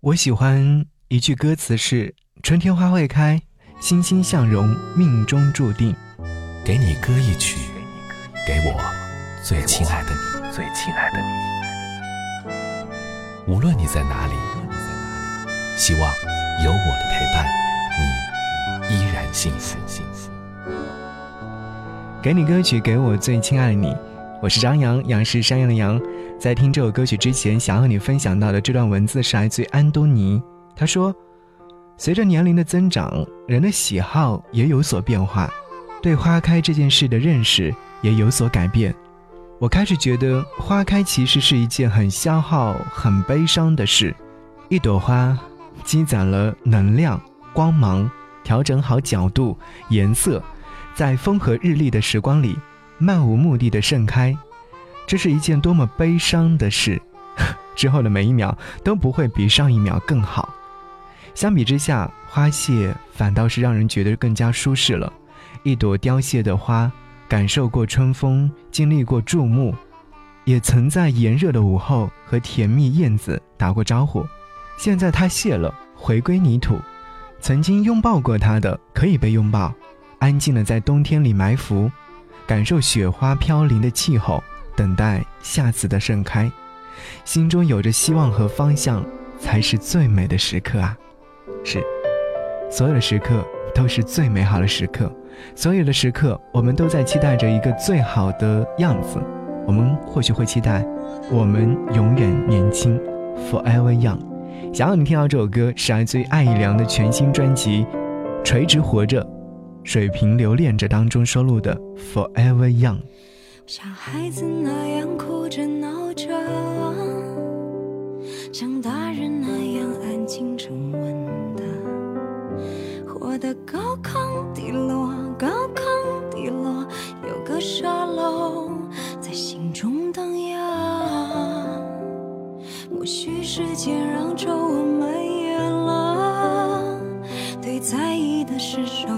我喜欢一句歌词是：“春天花会开，欣欣向荣，命中注定。”给你歌一曲，给我最亲爱的你，最亲爱的你。无论你在哪里，希望有我的陪伴，你依然幸福。幸福。给你歌曲，给我最亲爱的你。我是张扬，杨是山羊的羊。在听这首歌曲之前，想和你分享到的这段文字是来自安东尼。他说：“随着年龄的增长，人的喜好也有所变化。”对花开这件事的认识也有所改变，我开始觉得花开其实是一件很消耗、很悲伤的事。一朵花积攒了能量、光芒，调整好角度、颜色，在风和日丽的时光里漫无目的的盛开，这是一件多么悲伤的事。之后的每一秒都不会比上一秒更好。相比之下，花谢反倒是让人觉得更加舒适了。一朵凋谢的花，感受过春风，经历过注目，也曾在炎热的午后和甜蜜燕子打过招呼。现在它谢了，回归泥土。曾经拥抱过它的，可以被拥抱，安静的在冬天里埋伏，感受雪花飘零的气候，等待下次的盛开。心中有着希望和方向，才是最美的时刻啊！是，所有的时刻都是最美好的时刻。所有的时刻，我们都在期待着一个最好的样子。我们或许会期待，我们永远年轻，forever young。想要你听到这首歌，是来自于艾怡良的全新专辑《垂直活着，水平留恋着》当中收录的 forever young。像孩子那样哭着闹着，像大人那样安静沉稳的，活得高亢低落。高亢低落，有个沙漏在心中荡漾。或许时间让皱纹蔓延了，对在意的事手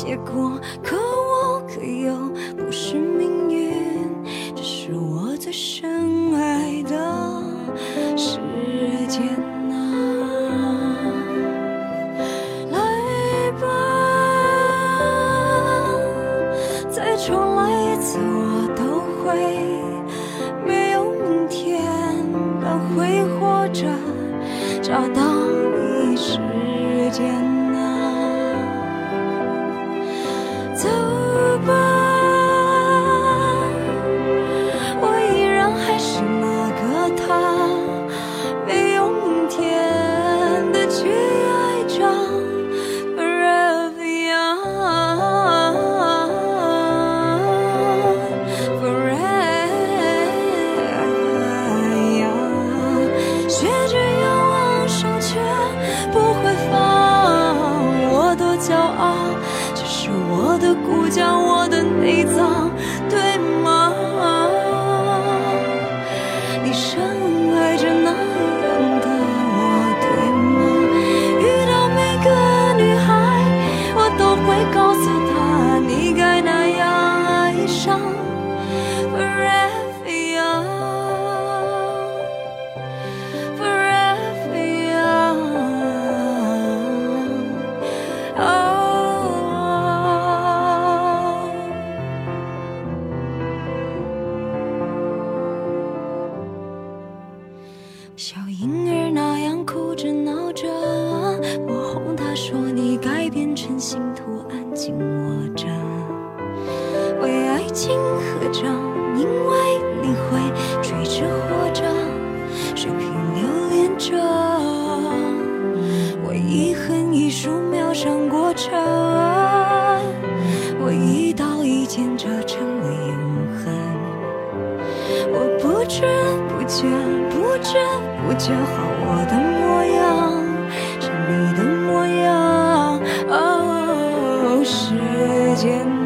结果可我可有不是命运这是我最深爱的时间啊来吧再重来一次我都会没有明天般挥霍着找到骄傲这是我的骨架我的内脏对吗？镜合照，因为你会追着活着，水平留恋着。我一横一竖描上过程，我一刀一剑折成了永恒。我不知不觉，不知不觉，画我的模样成你的模样。哦，时间。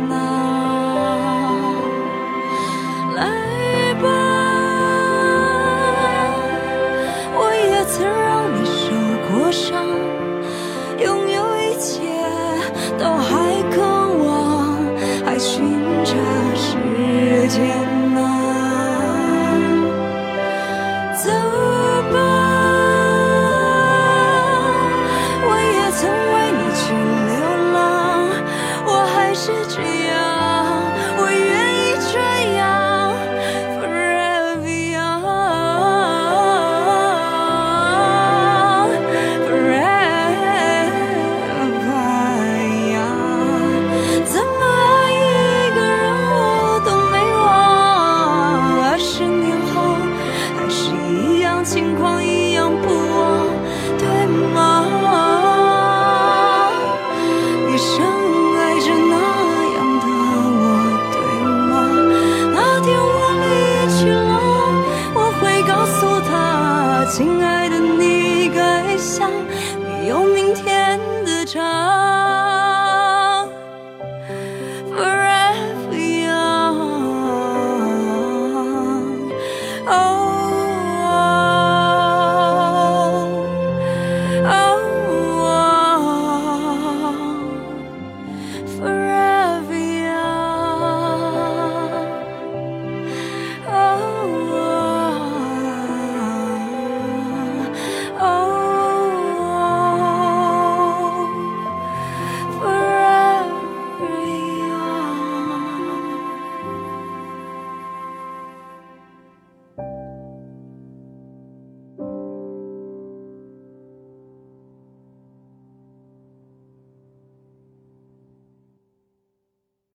长。